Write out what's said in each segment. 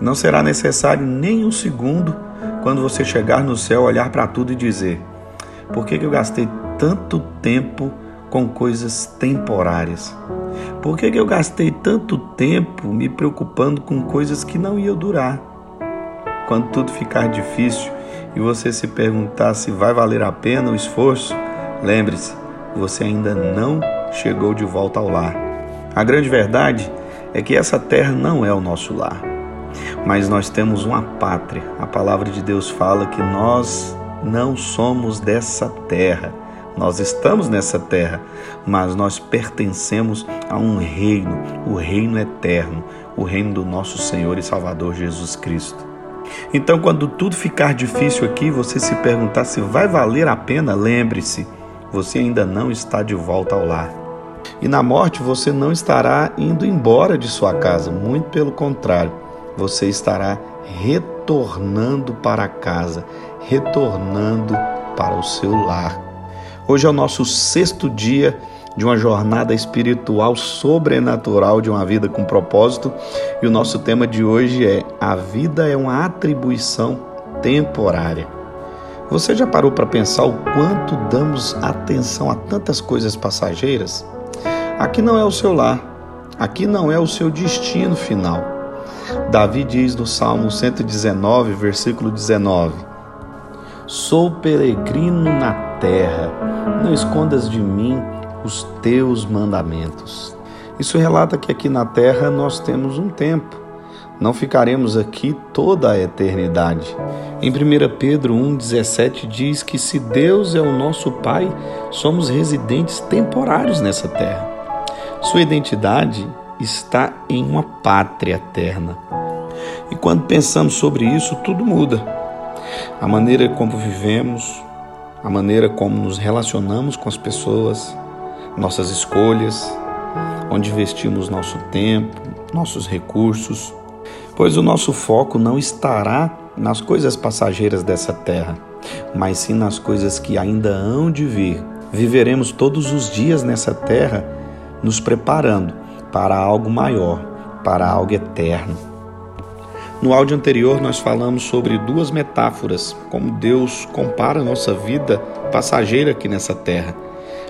Não será necessário nem um segundo quando você chegar no céu, olhar para tudo e dizer: por que, eu gastei tanto tempo com coisas temporárias? Por que, que eu gastei tanto tempo me preocupando com coisas que não iam durar? Quando tudo ficar difícil e você se perguntar se vai valer a pena o esforço, lembre-se, você ainda não chegou de volta ao lar. A grande verdade é que essa terra não é o nosso lar, mas nós temos uma pátria. A palavra de Deus fala que nós não somos dessa terra. Nós estamos nessa terra, mas nós pertencemos a um reino, o reino eterno, o reino do nosso Senhor e Salvador Jesus Cristo. Então, quando tudo ficar difícil aqui, você se perguntar se vai valer a pena, lembre-se, você ainda não está de volta ao lar. E na morte você não estará indo embora de sua casa, muito pelo contrário, você estará retornando para casa, retornando para o seu lar. Hoje é o nosso sexto dia de uma jornada espiritual sobrenatural de uma vida com propósito e o nosso tema de hoje é: A vida é uma atribuição temporária. Você já parou para pensar o quanto damos atenção a tantas coisas passageiras? Aqui não é o seu lar, aqui não é o seu destino final. Davi diz no Salmo 119, versículo 19: Sou peregrino na terra, não escondas de mim os teus mandamentos. Isso relata que aqui na terra nós temos um tempo. Não ficaremos aqui toda a eternidade. Em 1 Pedro 1,17 diz que se Deus é o nosso Pai, somos residentes temporários nessa terra. Sua identidade está em uma pátria eterna. E quando pensamos sobre isso, tudo muda. A maneira como vivemos, a maneira como nos relacionamos com as pessoas, nossas escolhas, onde investimos nosso tempo, nossos recursos, pois o nosso foco não estará nas coisas passageiras dessa terra, mas sim nas coisas que ainda hão de vir. Viveremos todos os dias nessa terra nos preparando para algo maior, para algo eterno. No áudio anterior, nós falamos sobre duas metáforas, como Deus compara a nossa vida passageira aqui nessa terra.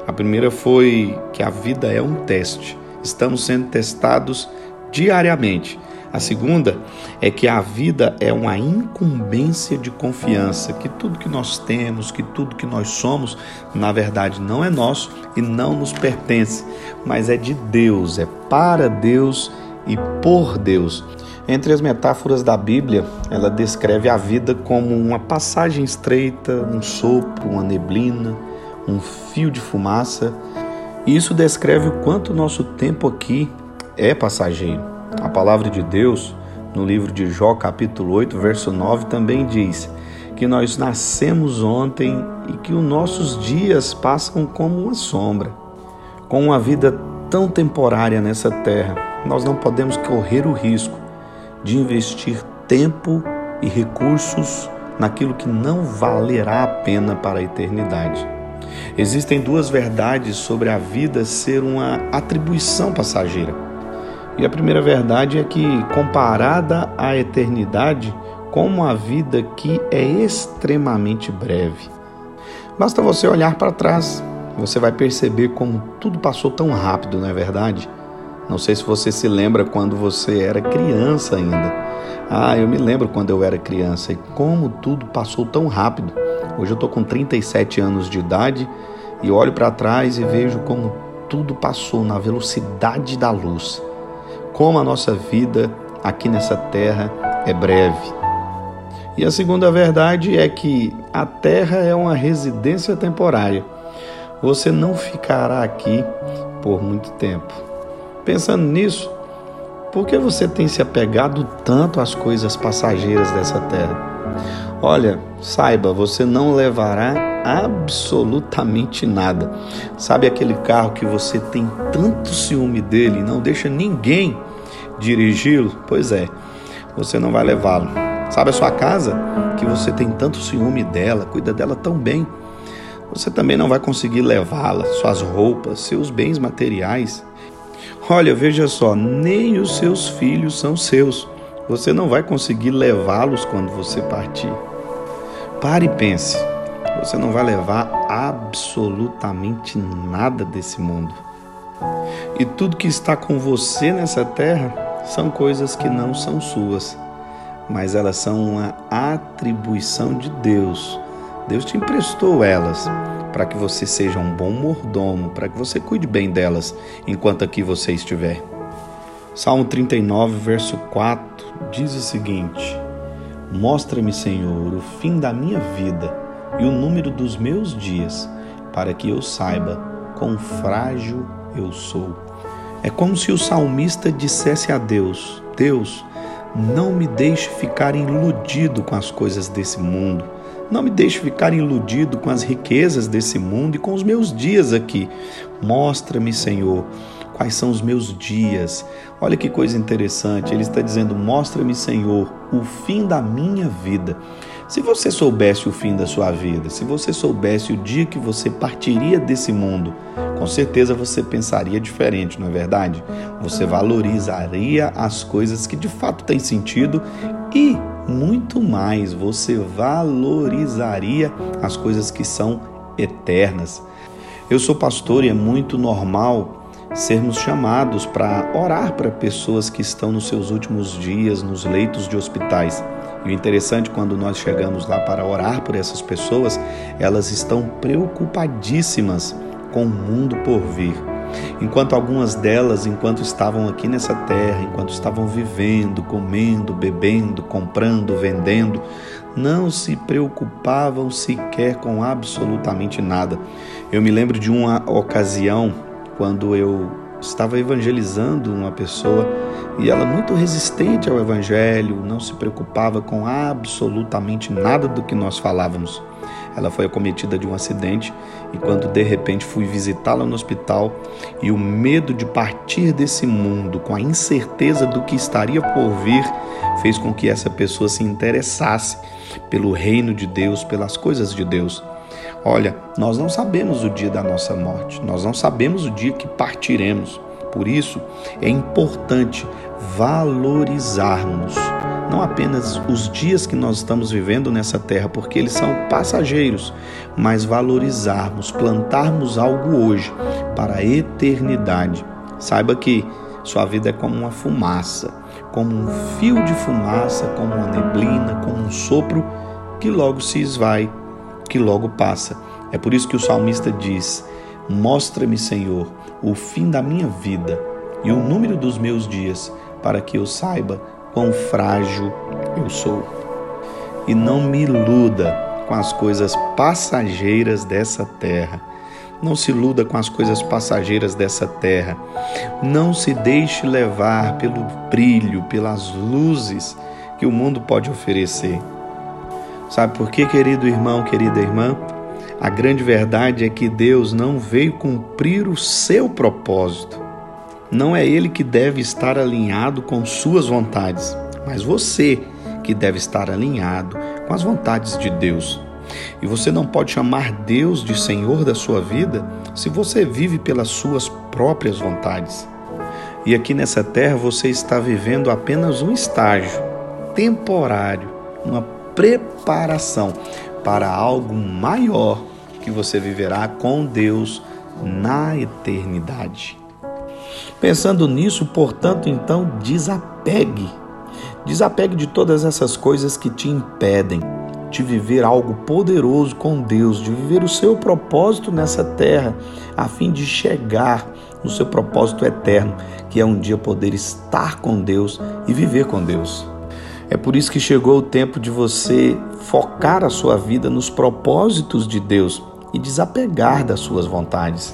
A primeira foi que a vida é um teste, estamos sendo testados diariamente. A segunda é que a vida é uma incumbência de confiança, que tudo que nós temos, que tudo que nós somos, na verdade não é nosso e não nos pertence, mas é de Deus, é para Deus e por Deus. Entre as metáforas da Bíblia, ela descreve a vida como uma passagem estreita, um sopro, uma neblina, um fio de fumaça. Isso descreve o quanto nosso tempo aqui é passageiro. A palavra de Deus, no livro de Jó, capítulo 8, verso 9, também diz que nós nascemos ontem e que os nossos dias passam como uma sombra. Com uma vida tão temporária nessa terra, nós não podemos correr o risco de investir tempo e recursos naquilo que não valerá a pena para a eternidade. Existem duas verdades sobre a vida ser uma atribuição passageira. E a primeira verdade é que, comparada à eternidade, como a vida que é extremamente breve. Basta você olhar para trás, você vai perceber como tudo passou tão rápido, não é verdade? Não sei se você se lembra quando você era criança ainda. Ah, eu me lembro quando eu era criança e como tudo passou tão rápido. Hoje eu estou com 37 anos de idade e olho para trás e vejo como tudo passou na velocidade da luz. Como a nossa vida aqui nessa terra é breve. E a segunda verdade é que a terra é uma residência temporária. Você não ficará aqui por muito tempo. Pensando nisso, por que você tem se apegado tanto às coisas passageiras dessa terra? Olha, saiba, você não levará absolutamente nada. Sabe aquele carro que você tem tanto ciúme dele não deixa ninguém dirigi-lo? Pois é, você não vai levá-lo. Sabe a sua casa que você tem tanto ciúme dela, cuida dela tão bem? Você também não vai conseguir levá-la, suas roupas, seus bens materiais. Olha, veja só, nem os seus filhos são seus Você não vai conseguir levá-los quando você partir. Pare e pense. Você não vai levar absolutamente nada desse mundo. E tudo que está com você nessa terra são coisas que não são suas, mas elas são uma atribuição de Deus. Deus te emprestou elas para que você seja um bom mordomo, para que você cuide bem delas enquanto aqui você estiver. Salmo 39, verso 4 diz o seguinte: Mostra-me, Senhor, o fim da minha vida e o número dos meus dias, para que eu saiba quão frágil eu sou. É como se o salmista dissesse a Deus: Deus, não me deixe ficar iludido com as coisas desse mundo. Não me deixe ficar iludido com as riquezas desse mundo e com os meus dias aqui. Mostra-me, Senhor, quais são os meus dias. Olha que coisa interessante. Ele está dizendo: Mostra-me, Senhor, o fim da minha vida. Se você soubesse o fim da sua vida, se você soubesse o dia que você partiria desse mundo, com certeza você pensaria diferente, não é verdade? Você valorizaria as coisas que de fato têm sentido e muito mais, você valorizaria as coisas que são eternas. Eu sou pastor e é muito normal sermos chamados para orar para pessoas que estão nos seus últimos dias nos leitos de hospitais. E o interessante, quando nós chegamos lá para orar por essas pessoas, elas estão preocupadíssimas com o mundo por vir. Enquanto algumas delas, enquanto estavam aqui nessa terra, enquanto estavam vivendo, comendo, bebendo, comprando, vendendo, não se preocupavam sequer com absolutamente nada. Eu me lembro de uma ocasião quando eu estava evangelizando uma pessoa e ela muito resistente ao evangelho, não se preocupava com absolutamente nada do que nós falávamos. Ela foi acometida de um acidente e quando de repente fui visitá-la no hospital e o medo de partir desse mundo com a incerteza do que estaria por vir fez com que essa pessoa se interessasse pelo reino de Deus, pelas coisas de Deus. Olha, nós não sabemos o dia da nossa morte, nós não sabemos o dia que partiremos. Por isso, é importante valorizarmos não apenas os dias que nós estamos vivendo nessa terra, porque eles são passageiros, mas valorizarmos, plantarmos algo hoje para a eternidade. Saiba que sua vida é como uma fumaça, como um fio de fumaça, como uma neblina, como um sopro que logo se esvai que logo passa. É por isso que o salmista diz: Mostra-me, Senhor, o fim da minha vida e o número dos meus dias, para que eu saiba quão frágil eu sou. E não me iluda com as coisas passageiras dessa terra. Não se iluda com as coisas passageiras dessa terra. Não se deixe levar pelo brilho, pelas luzes que o mundo pode oferecer. Sabe por quê, querido irmão, querida irmã? A grande verdade é que Deus não veio cumprir o seu propósito. Não é Ele que deve estar alinhado com suas vontades, mas você que deve estar alinhado com as vontades de Deus. E você não pode chamar Deus de Senhor da sua vida se você vive pelas suas próprias vontades. E aqui nessa terra você está vivendo apenas um estágio temporário, uma preparação para algo maior que você viverá com Deus na eternidade. Pensando nisso, portanto, então desapegue. Desapegue de todas essas coisas que te impedem de viver algo poderoso com Deus, de viver o seu propósito nessa terra, a fim de chegar no seu propósito eterno, que é um dia poder estar com Deus e viver com Deus. É por isso que chegou o tempo de você focar a sua vida nos propósitos de Deus e desapegar das suas vontades.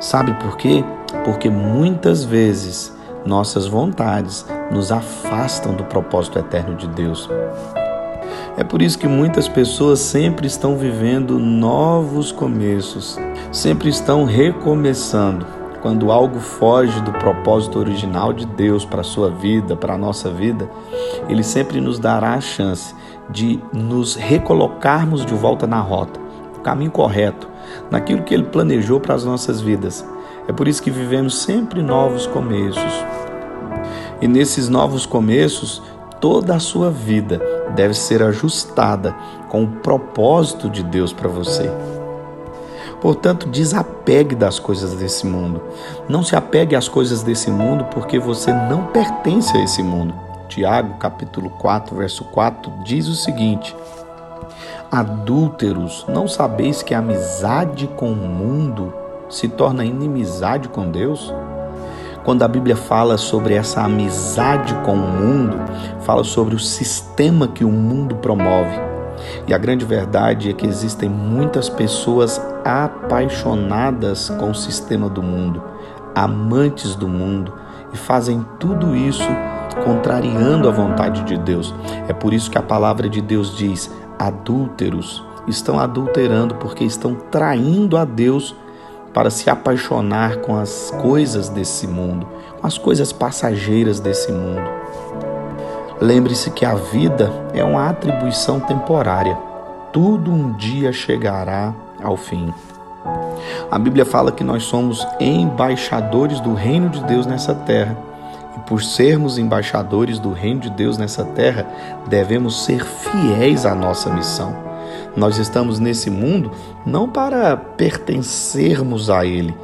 Sabe por quê? Porque muitas vezes nossas vontades nos afastam do propósito eterno de Deus. É por isso que muitas pessoas sempre estão vivendo novos começos, sempre estão recomeçando quando algo foge do propósito original de Deus para a sua vida, para a nossa vida, Ele sempre nos dará a chance de nos recolocarmos de volta na rota, no caminho correto, naquilo que Ele planejou para as nossas vidas. É por isso que vivemos sempre novos começos. E nesses novos começos, toda a sua vida deve ser ajustada com o propósito de Deus para você. Portanto, desapegue das coisas desse mundo. Não se apegue às coisas desse mundo porque você não pertence a esse mundo. Tiago, capítulo 4, verso 4 diz o seguinte: Adúlteros, não sabeis que a amizade com o mundo se torna inimizade com Deus? Quando a Bíblia fala sobre essa amizade com o mundo, fala sobre o sistema que o mundo promove e a grande verdade é que existem muitas pessoas apaixonadas com o sistema do mundo, amantes do mundo e fazem tudo isso contrariando a vontade de Deus. É por isso que a palavra de Deus diz: adúlteros estão adulterando porque estão traindo a Deus para se apaixonar com as coisas desse mundo, com as coisas passageiras desse mundo. Lembre-se que a vida é uma atribuição temporária. Tudo um dia chegará ao fim. A Bíblia fala que nós somos embaixadores do reino de Deus nessa terra. E por sermos embaixadores do reino de Deus nessa terra, devemos ser fiéis à nossa missão. Nós estamos nesse mundo não para pertencermos a ele,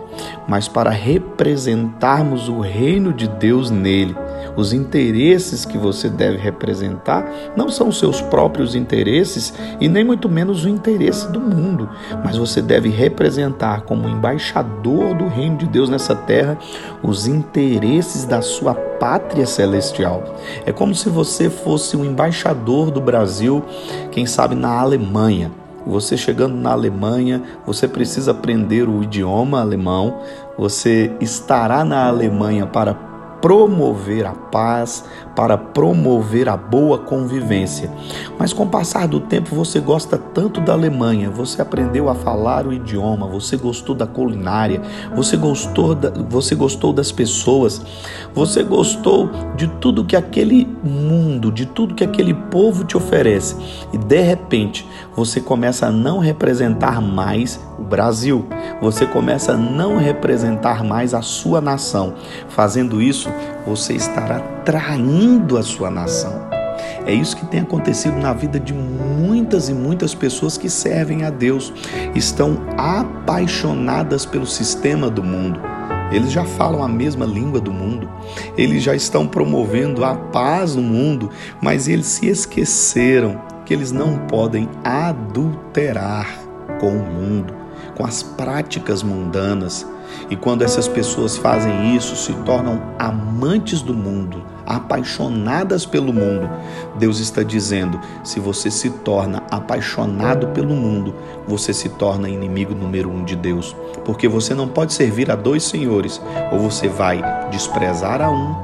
mas para representarmos o reino de Deus nele os interesses que você deve representar não são os seus próprios interesses e nem muito menos o interesse do mundo, mas você deve representar como embaixador do reino de Deus nessa terra os interesses da sua pátria celestial. É como se você fosse um embaixador do Brasil, quem sabe na Alemanha. Você chegando na Alemanha, você precisa aprender o idioma alemão, você estará na Alemanha para promover a paz, para promover a boa convivência. Mas com o passar do tempo você gosta tanto da Alemanha, você aprendeu a falar o idioma, você gostou da culinária, você gostou, da, você gostou das pessoas, você gostou de tudo que aquele mundo, de tudo que aquele povo te oferece. E de repente você começa a não representar mais o Brasil, você começa a não representar mais a sua nação. Fazendo isso, você estará traindo a sua nação. É isso que tem acontecido na vida de muitas e muitas pessoas que servem a Deus, estão apaixonadas pelo sistema do mundo. Eles já falam a mesma língua do mundo, eles já estão promovendo a paz no mundo, mas eles se esqueceram que eles não podem adulterar com o mundo, com as práticas mundanas. E quando essas pessoas fazem isso, se tornam amantes do mundo, apaixonadas pelo mundo. Deus está dizendo: se você se torna apaixonado pelo mundo, você se torna inimigo número um de Deus. Porque você não pode servir a dois senhores, ou você vai desprezar a um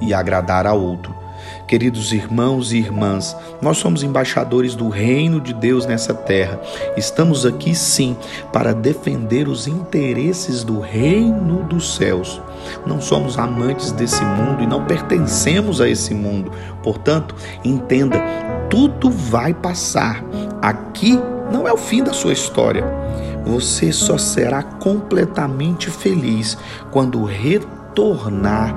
e agradar a outro. Queridos irmãos e irmãs, nós somos embaixadores do reino de Deus nessa terra. Estamos aqui sim para defender os interesses do reino dos céus. Não somos amantes desse mundo e não pertencemos a esse mundo. Portanto, entenda, tudo vai passar. Aqui não é o fim da sua história. Você só será completamente feliz quando retornar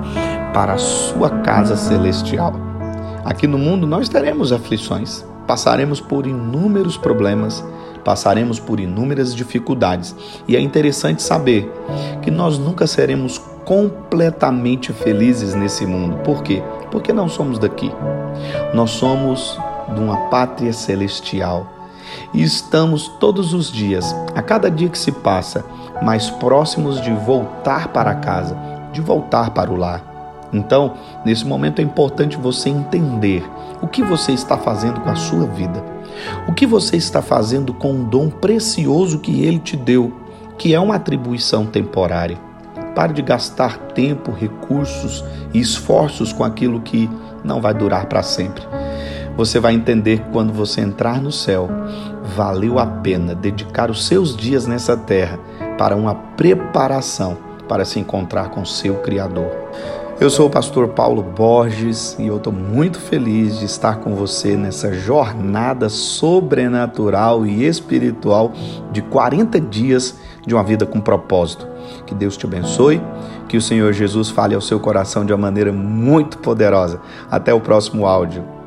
para a sua casa celestial. Aqui no mundo nós teremos aflições, passaremos por inúmeros problemas, passaremos por inúmeras dificuldades. E é interessante saber que nós nunca seremos completamente felizes nesse mundo. Por quê? Porque não somos daqui. Nós somos de uma pátria celestial. E estamos todos os dias, a cada dia que se passa, mais próximos de voltar para casa, de voltar para o lar. Então, nesse momento é importante você entender o que você está fazendo com a sua vida. O que você está fazendo com o dom precioso que ele te deu, que é uma atribuição temporária. Pare de gastar tempo, recursos e esforços com aquilo que não vai durar para sempre. Você vai entender que quando você entrar no céu, valeu a pena dedicar os seus dias nessa terra para uma preparação para se encontrar com seu Criador. Eu sou o pastor Paulo Borges e eu estou muito feliz de estar com você nessa jornada sobrenatural e espiritual de 40 dias de uma vida com propósito. Que Deus te abençoe, que o Senhor Jesus fale ao seu coração de uma maneira muito poderosa. Até o próximo áudio.